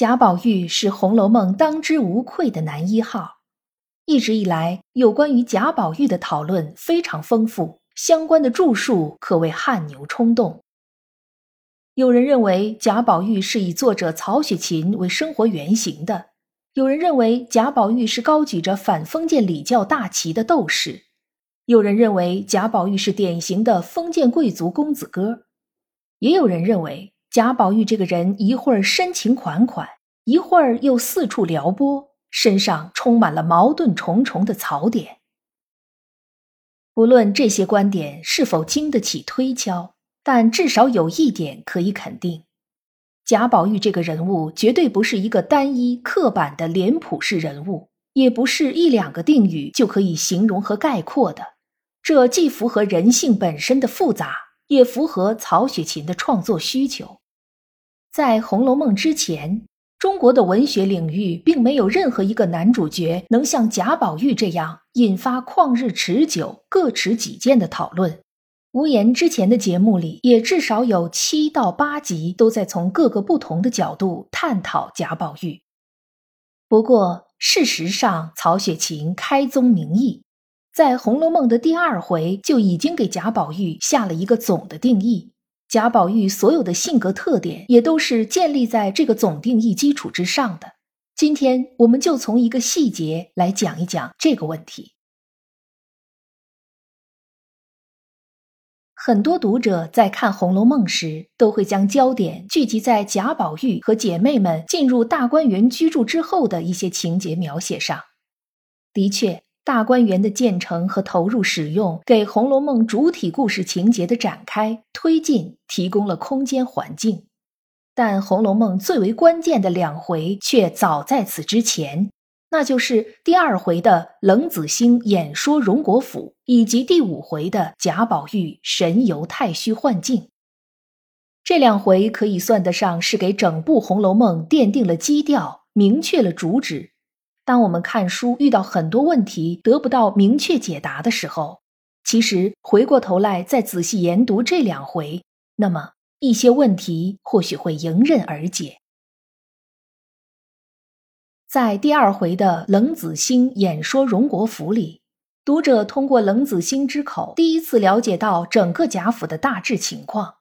贾宝玉是《红楼梦》当之无愧的男一号。一直以来，有关于贾宝玉的讨论非常丰富，相关的著述可谓汗牛充栋。有人认为贾宝玉是以作者曹雪芹为生活原型的；有人认为贾宝玉是高举着反封建礼教大旗的斗士；有人认为贾宝玉是典型的封建贵族公子哥；也有人认为。贾宝玉这个人，一会儿深情款款，一会儿又四处撩拨，身上充满了矛盾重重的槽点。不论这些观点是否经得起推敲，但至少有一点可以肯定：贾宝玉这个人物绝对不是一个单一刻板的脸谱式人物，也不是一两个定语就可以形容和概括的。这既符合人性本身的复杂，也符合曹雪芹的创作需求。在《红楼梦》之前，中国的文学领域并没有任何一个男主角能像贾宝玉这样引发旷日持久、各持己见的讨论。无言之前的节目里，也至少有七到八集都在从各个不同的角度探讨贾宝玉。不过，事实上，曹雪芹开宗明义，在《红楼梦》的第二回就已经给贾宝玉下了一个总的定义。贾宝玉所有的性格特点也都是建立在这个总定义基础之上的。今天，我们就从一个细节来讲一讲这个问题。很多读者在看《红楼梦》时，都会将焦点聚集在贾宝玉和姐妹们进入大观园居住之后的一些情节描写上。的确。大观园的建成和投入使用，给《红楼梦》主体故事情节的展开推进提供了空间环境。但《红楼梦》最为关键的两回却早在此之前，那就是第二回的冷子兴演说荣国府，以及第五回的贾宝玉神游太虚幻境。这两回可以算得上是给整部《红楼梦》奠定了基调，明确了主旨。当我们看书遇到很多问题得不到明确解答的时候，其实回过头来再仔细研读这两回，那么一些问题或许会迎刃而解。在第二回的冷子兴演说荣国府里，读者通过冷子兴之口第一次了解到整个贾府的大致情况。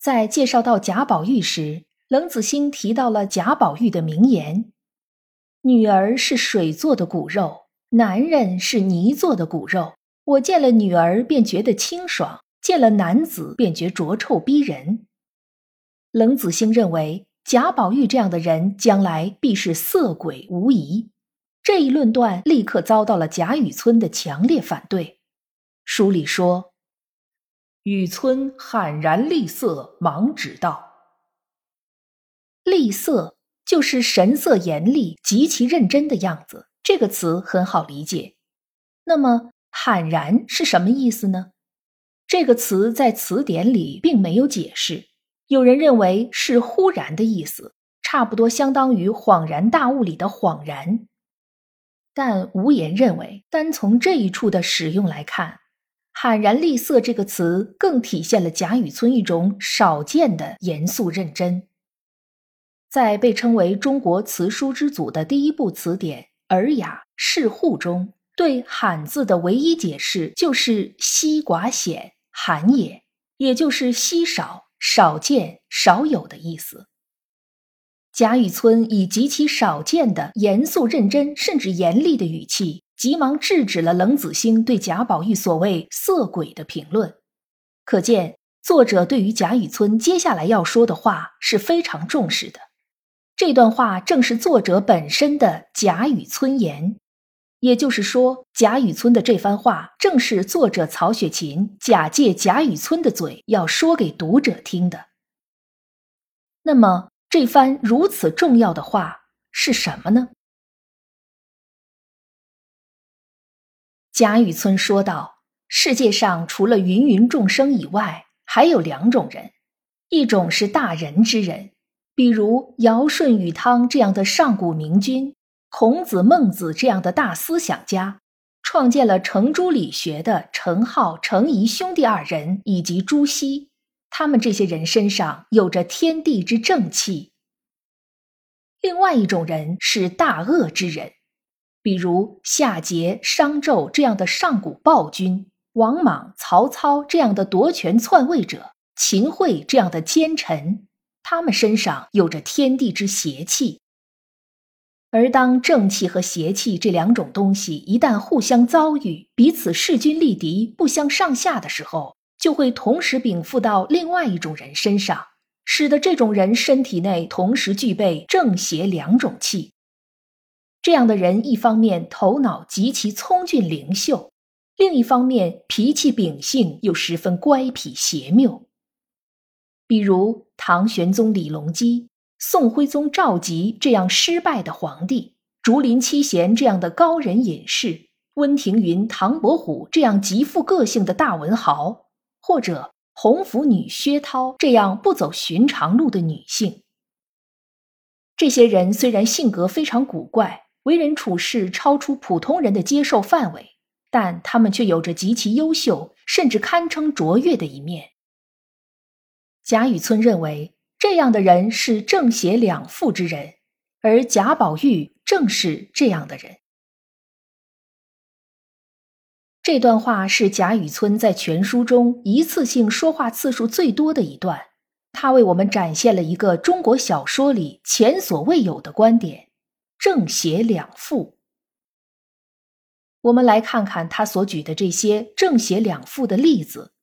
在介绍到贾宝玉时，冷子兴提到了贾宝玉的名言。女儿是水做的骨肉，男人是泥做的骨肉。我见了女儿便觉得清爽，见了男子便觉浊臭逼人。冷子兴认为贾宝玉这样的人将来必是色鬼无疑。这一论断立刻遭到了贾雨村的强烈反对。书里说：“雨村悍然厉色，忙指道：‘厉色。’”就是神色严厉、极其认真的样子，这个词很好理解。那么“坦然”是什么意思呢？这个词在词典里并没有解释。有人认为是“忽然”的意思，差不多相当于“恍然大悟”里的“恍然”。但无言认为，单从这一处的使用来看，“坦然厉色”这个词更体现了贾雨村一种少见的严肃认真。在被称为中国词书之祖的第一部词典《尔雅释户》中，对“罕”字的唯一解释就是“稀寡显，罕也”，也就是稀少、少见、少有的意思。贾雨村以极其少见的严肃认真，甚至严厉的语气，急忙制止了冷子兴对贾宝玉所谓“色鬼”的评论。可见，作者对于贾雨村接下来要说的话是非常重视的。这段话正是作者本身的贾雨村言，也就是说，贾雨村的这番话正是作者曹雪芹假借贾雨村的嘴要说给读者听的。那么，这番如此重要的话是什么呢？贾雨村说道：“世界上除了芸芸众生以外，还有两种人，一种是大仁之人，比如尧舜禹汤这样的上古明君，孔子孟子这样的大思想家，创建了程朱理学的程颢、程颐兄弟二人，以及朱熹，他们这些人身上有着天地之正气。另外一种人是大恶之人。”比如夏桀、商纣这样的上古暴君，王莽、曹操这样的夺权篡位者，秦桧这样的奸臣，他们身上有着天地之邪气。而当正气和邪气这两种东西一旦互相遭遇，彼此势均力敌、不相上下的时候，就会同时禀赋到另外一种人身上，使得这种人身体内同时具备正邪两种气。这样的人，一方面头脑极其聪俊灵秀，另一方面脾气秉性又十分乖僻邪谬。比如唐玄宗李隆基、宋徽宗赵佶这样失败的皇帝，竹林七贤这样的高人隐士，温庭筠、唐伯虎这样极富个性的大文豪，或者红拂女薛涛这样不走寻常路的女性，这些人虽然性格非常古怪。为人处事超出普通人的接受范围，但他们却有着极其优秀，甚至堪称卓越的一面。贾雨村认为，这样的人是正邪两副之人，而贾宝玉正是这样的人。这段话是贾雨村在全书中一次性说话次数最多的一段，他为我们展现了一个中国小说里前所未有的观点。正邪两副，我们来看看他所举的这些正邪两副的例子。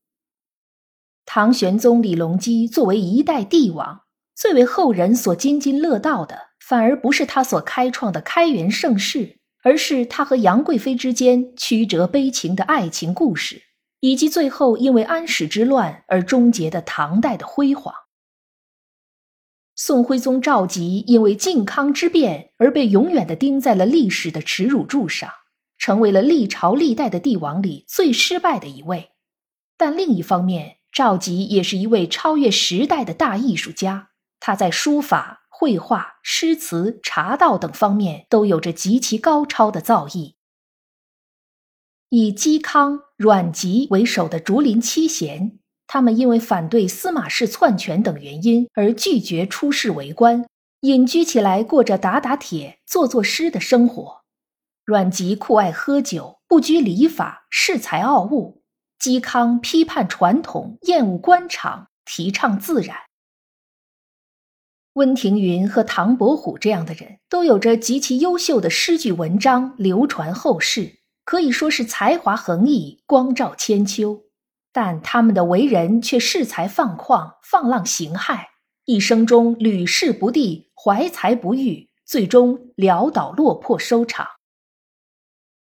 唐玄宗李隆基作为一代帝王，最为后人所津津乐道的，反而不是他所开创的开元盛世，而是他和杨贵妃之间曲折悲情的爱情故事，以及最后因为安史之乱而终结的唐代的辉煌。宋徽宗赵佶因为靖康之变而被永远的钉在了历史的耻辱柱上，成为了历朝历代的帝王里最失败的一位。但另一方面，赵佶也是一位超越时代的大艺术家，他在书法、绘画、诗词、茶道等方面都有着极其高超的造诣。以嵇康、阮籍为首的竹林七贤。他们因为反对司马氏篡权等原因而拒绝出仕为官，隐居起来过着打打铁、做做诗的生活。阮籍酷爱喝酒，不拘礼法，恃才傲物；嵇康批判传统，厌恶官场，提倡自然。温庭筠和唐伯虎这样的人都有着极其优秀的诗句文章，流传后世，可以说是才华横溢，光照千秋。但他们的为人却恃才放旷、放浪形骸，一生中屡试不第，怀才不遇，最终潦倒落魄收场。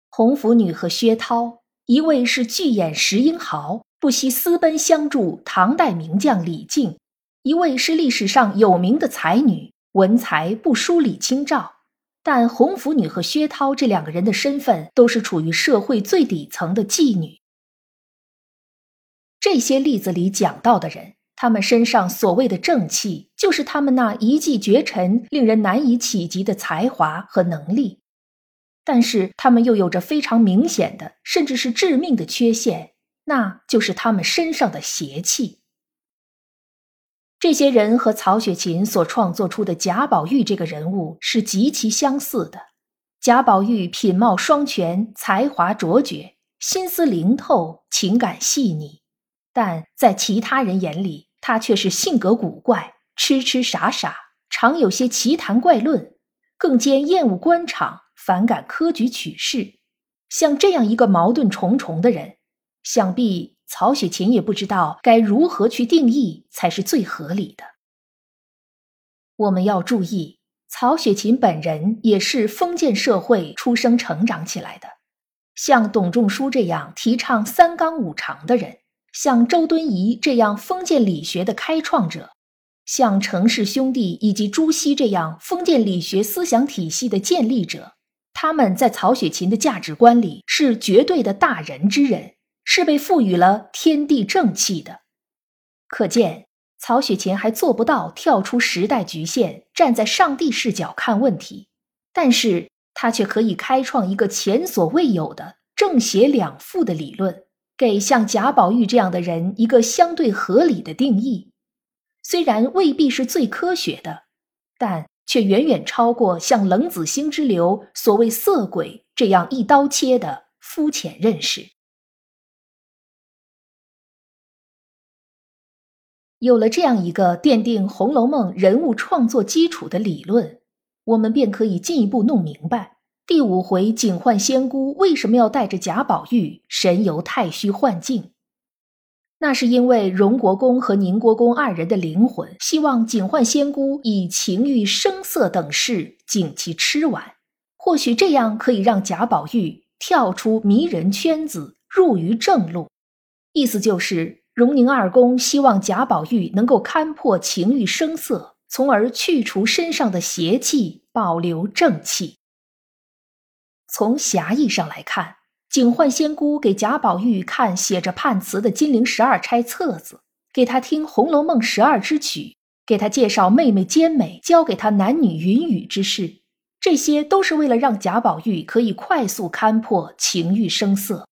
红拂女和薛涛，一位是巨眼石英豪，不惜私奔相助唐代名将李靖；一位是历史上有名的才女，文才不输李清照。但红拂女和薛涛这两个人的身份，都是处于社会最底层的妓女。这些例子里讲到的人，他们身上所谓的正气，就是他们那一骑绝尘、令人难以企及的才华和能力。但是，他们又有着非常明显的，甚至是致命的缺陷，那就是他们身上的邪气。这些人和曹雪芹所创作出的贾宝玉这个人物是极其相似的。贾宝玉品貌双全，才华卓绝，心思灵透，情感细腻。但在其他人眼里，他却是性格古怪、痴痴傻傻，常有些奇谈怪论，更兼厌恶官场，反感科举取士。像这样一个矛盾重重的人，想必曹雪芹也不知道该如何去定义才是最合理的。我们要注意，曹雪芹本人也是封建社会出生成长起来的，像董仲舒这样提倡三纲五常的人。像周敦颐这样封建理学的开创者，像程氏兄弟以及朱熹这样封建理学思想体系的建立者，他们在曹雪芹的价值观里是绝对的大人之人，是被赋予了天地正气的。可见，曹雪芹还做不到跳出时代局限，站在上帝视角看问题，但是他却可以开创一个前所未有的正邪两副的理论，给像贾宝玉这样的人一个相对合理的定义。虽然未必是最科学的，但却远远超过像冷子兴之流所谓色鬼这样一刀切的肤浅认识。有了这样一个奠定《红楼梦》人物创作基础的理论，我们便可以进一步弄明白第五回警幻仙姑为什么要带着贾宝玉神游太虚幻境。那是因为荣国公和宁国公二人的灵魂希望警幻仙姑以情欲声色等事警其吃完，或许这样可以让贾宝玉跳出迷人圈子，入于正路。意思就是荣宁二公希望贾宝玉能够勘破情欲声色，从而去除身上的邪气，保留正气。从狭义上来看。警幻仙姑给贾宝玉看写着判词的金陵十二钗册子，给他听《红楼梦》十二支曲，给他介绍妹妹兼美，教给他男女云雨之事，这些都是为了让贾宝玉可以快速勘破情欲声色。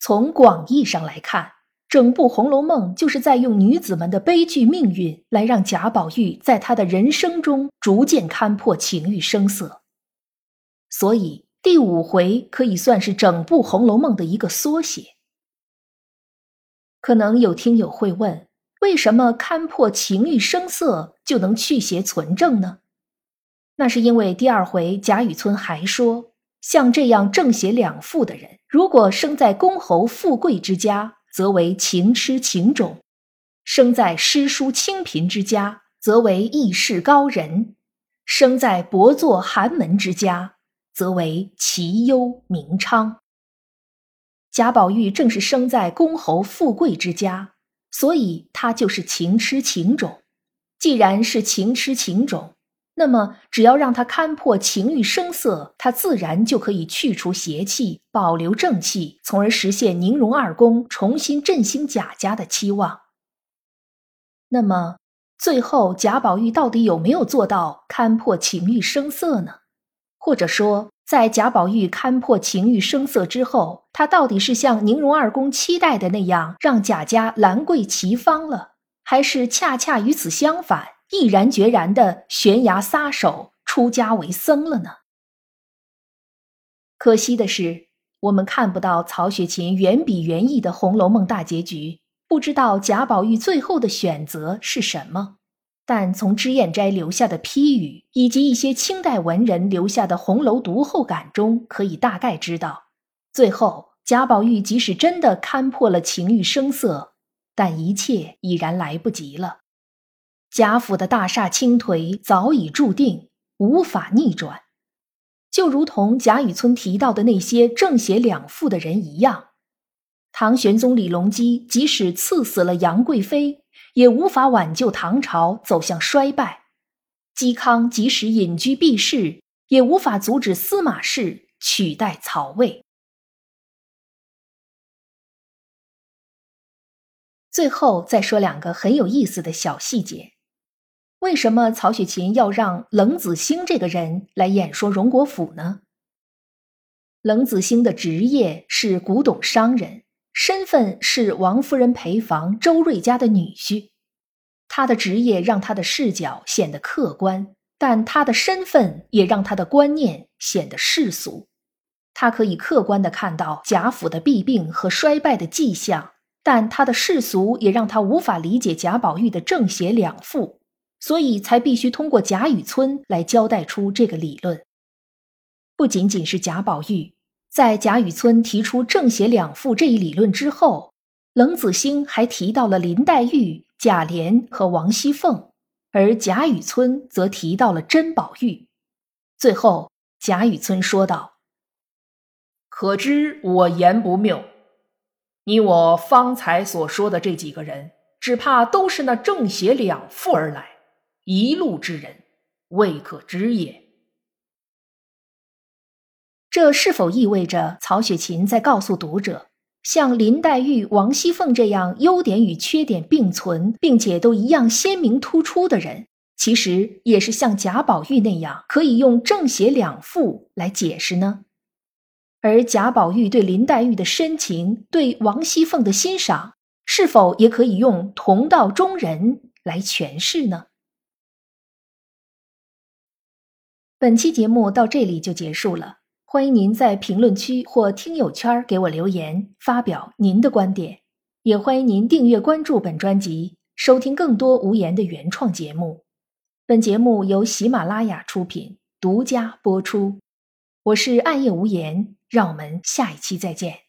从广义上来看，整部《红楼梦》就是在用女子们的悲剧命运来让贾宝玉在他的人生中逐渐勘破情欲声色，所以。第五回可以算是整部《红楼梦》的一个缩写。可能有听友会问：为什么勘破情欲声色就能去邪存正呢？那是因为第二回贾雨村还说，像这样正邪两副的人，如果生在公侯富贵之家，则为情痴情种；生在诗书清贫之家，则为义士高人；生在薄作寒门之家。则为齐忧名昌。贾宝玉正是生在公侯富贵之家，所以他就是情痴情种。既然是情痴情种，那么只要让他勘破情欲声色，他自然就可以去除邪气，保留正气，从而实现宁荣二公重新振兴贾家的期望。那么，最后贾宝玉到底有没有做到勘破情欲声色呢？或者说，在贾宝玉勘破情欲声色之后，他到底是像宁荣二公期待的那样，让贾家兰桂齐芳了，还是恰恰与此相反，毅然决然的悬崖撒手出家为僧了呢？可惜的是，我们看不到曹雪芹原笔原意的《红楼梦》大结局，不知道贾宝玉最后的选择是什么。但从脂砚斋留下的批语，以及一些清代文人留下的红楼读后感中，可以大概知道，最后贾宝玉即使真的勘破了情欲声色，但一切已然来不及了。贾府的大厦倾颓早已注定，无法逆转，就如同贾雨村提到的那些正邪两副的人一样，唐玄宗李隆基即使赐死了杨贵妃。也无法挽救唐朝走向衰败，嵇康即使隐居避世，也无法阻止司马氏取代曹魏。最后再说两个很有意思的小细节：为什么曹雪芹要让冷子兴这个人来演说荣国府呢？冷子兴的职业是古董商人。身份是王夫人陪房周瑞家的女婿，他的职业让他的视角显得客观，但他的身份也让他的观念显得世俗。他可以客观的看到贾府的弊病和衰败的迹象，但他的世俗也让他无法理解贾宝玉的正邪两副，所以才必须通过贾雨村来交代出这个理论。不仅仅是贾宝玉。在贾雨村提出正邪两副这一理论之后，冷子兴还提到了林黛玉、贾琏和王熙凤，而贾雨村则提到了甄宝玉。最后，贾雨村说道：“可知我言不谬。你我方才所说的这几个人，只怕都是那正邪两副而来，一路之人未可知也。这是否意味着曹雪芹在告诉读者，像林黛玉、王熙凤这样优点与缺点并存，并且都一样鲜明突出的人，其实也是像贾宝玉那样可以用正邪两副来解释呢？而贾宝玉对林黛玉的深情，对王熙凤的欣赏，是否也可以用同道中人来诠释呢？本期节目到这里就结束了。欢迎您在评论区或听友圈给我留言，发表您的观点。也欢迎您订阅关注本专辑，收听更多无言的原创节目。本节目由喜马拉雅出品，独家播出。我是暗夜无言，让我们下一期再见。